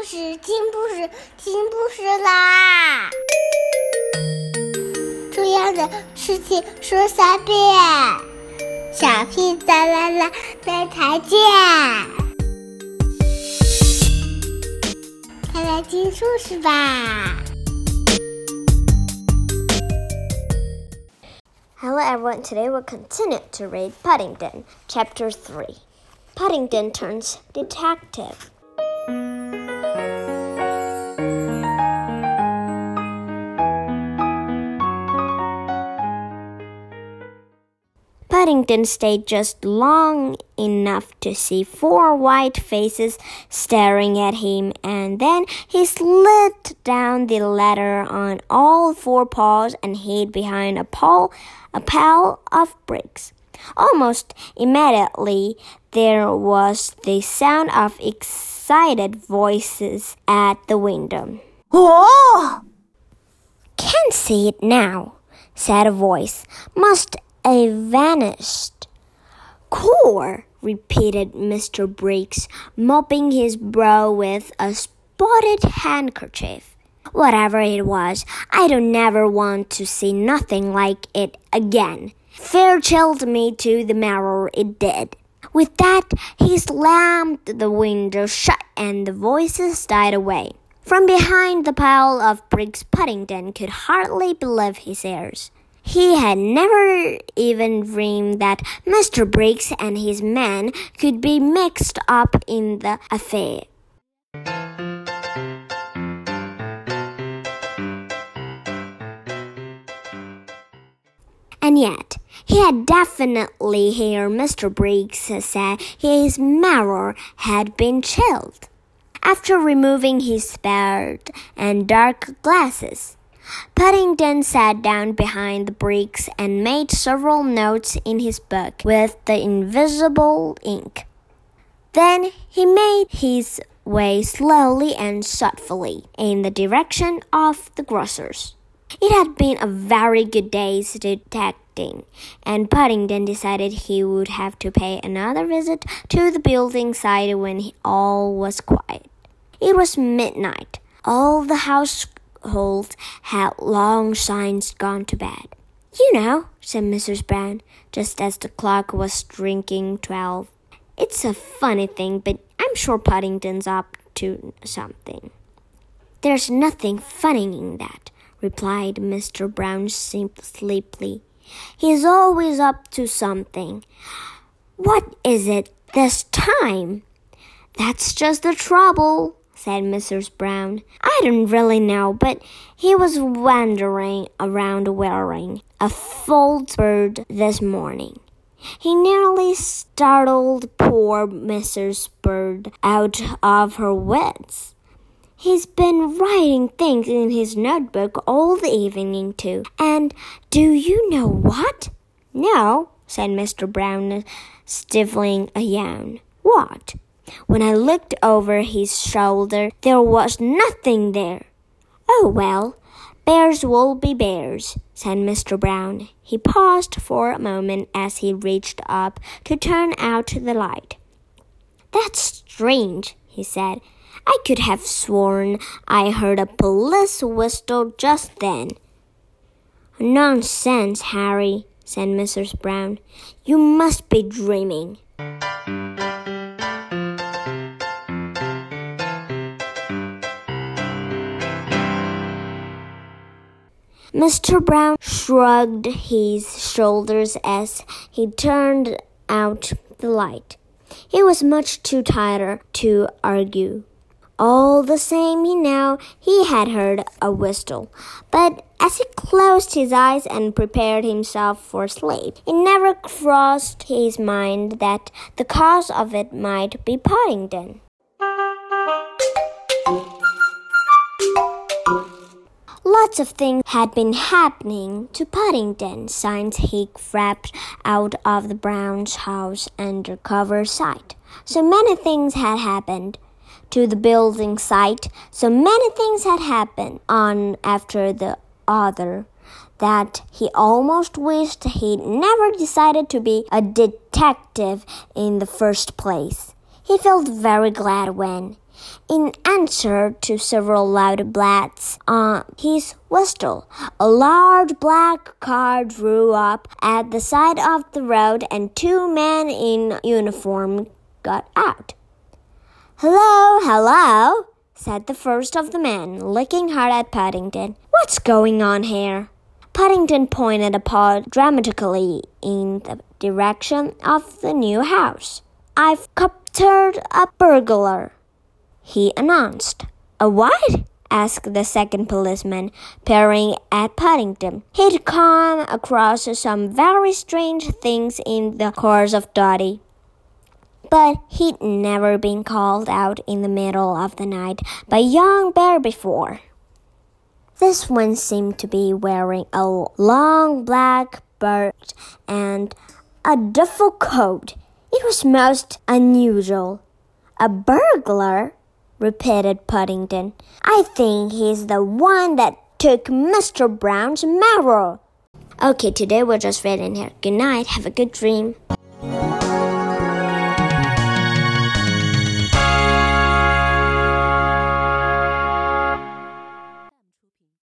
故事，听故事，听故事啦！重要的事情说三遍，小屁哒啦啦，明天见！快来听故事吧！Hello everyone, today we'll continue to read Puddington, Chapter Three. Puddington turns detective. Paddington stayed just long enough to see four white faces staring at him, and then he slid down the ladder on all four paws and hid behind a pile, a pile of bricks. Almost immediately, there was the sound of excited voices at the window. Oh! Can't see it now, said a voice. Must have vanished. Core, repeated Mr. Briggs, mopping his brow with a spotted handkerchief. Whatever it was, I don't never want to see nothing like it again. Fair chilled me to the marrow, it did. With that, he slammed the window shut and the voices died away. From behind the pile of bricks, Paddington could hardly believe his ears. He had never even dreamed that Mr. Briggs and his men could be mixed up in the affair. And yet, he had definitely heard Mr. Briggs say his mirror had been chilled. After removing his spare and dark glasses, Paddington sat down behind the bricks and made several notes in his book with the invisible ink. Then he made his way slowly and thoughtfully in the direction of the grocer's. It had been a very good day's detecting, and Paddington decided he would have to pay another visit to the building site when all was quiet. It was midnight. All the household had long since gone to bed. You know, said Mrs. Brown, just as the clock was striking twelve. It's a funny thing, but I'm sure Paddington's up to something. There's nothing funny in that, replied Mr. Brown sleepily. He's always up to something. What is it this time? That's just the trouble, said Mrs. Brown. I don't really know, but he was wandering around wearing a false bird this morning. He nearly startled poor Mrs. Bird out of her wits. He's been writing things in his notebook all the evening, too. And do you know what? No, said Mr. Brown, stifling a yawn. What? When I looked over his shoulder, there was nothing there. Oh, well, bears will be bears, said Mr. Brown. He paused for a moment as he reached up to turn out the light. That's strange, he said. I could have sworn I heard a police whistle just then. Nonsense, Harry, said Mrs. Brown. You must be dreaming. Mr. Brown shrugged his shoulders as he turned out the light. He was much too tired to argue. All the same, he now he had heard a whistle, but as he closed his eyes and prepared himself for sleep, it never crossed his mind that the cause of it might be Paddington. Lots of things had been happening to Paddington since he crept out of the Brown's house under cover sight. So many things had happened to the building site. So many things had happened on after the other that he almost wished he'd never decided to be a detective in the first place. He felt very glad when In answer to several loud blasts on his whistle, a large black car drew up at the side of the road and two men in uniform got out. Hello, hello, said the first of the men, looking hard at Paddington. What's going on here? Paddington pointed a paw dramatically in the direction of the new house. I've captured a burglar he announced. A what? asked the second policeman, peering at Paddington. He'd come across some very strange things in the course of duty. But he'd never been called out in the middle of the night by young bear before. This one seemed to be wearing a long black belt and a duffel coat. It was most unusual. A burglar? Repeated Paddington. I think he's the one that took Mr. Brown's marrow. Okay, today we're just read in here. Good night. Have a good dream.